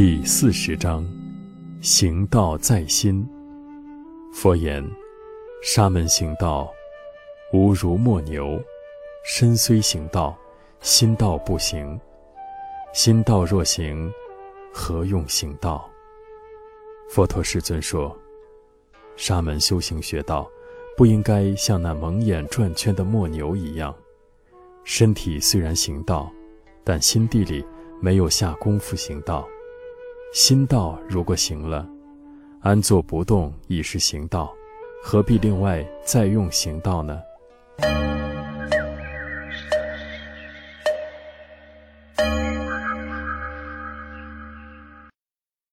第四十章，行道在心。佛言：沙门行道，无如磨牛；身虽行道，心道不行。心道若行，何用行道？佛陀世尊说：沙门修行学道，不应该像那蒙眼转圈的磨牛一样。身体虽然行道，但心地里没有下功夫行道。心道如果行了安坐不动已是行道何必另外再用行道呢？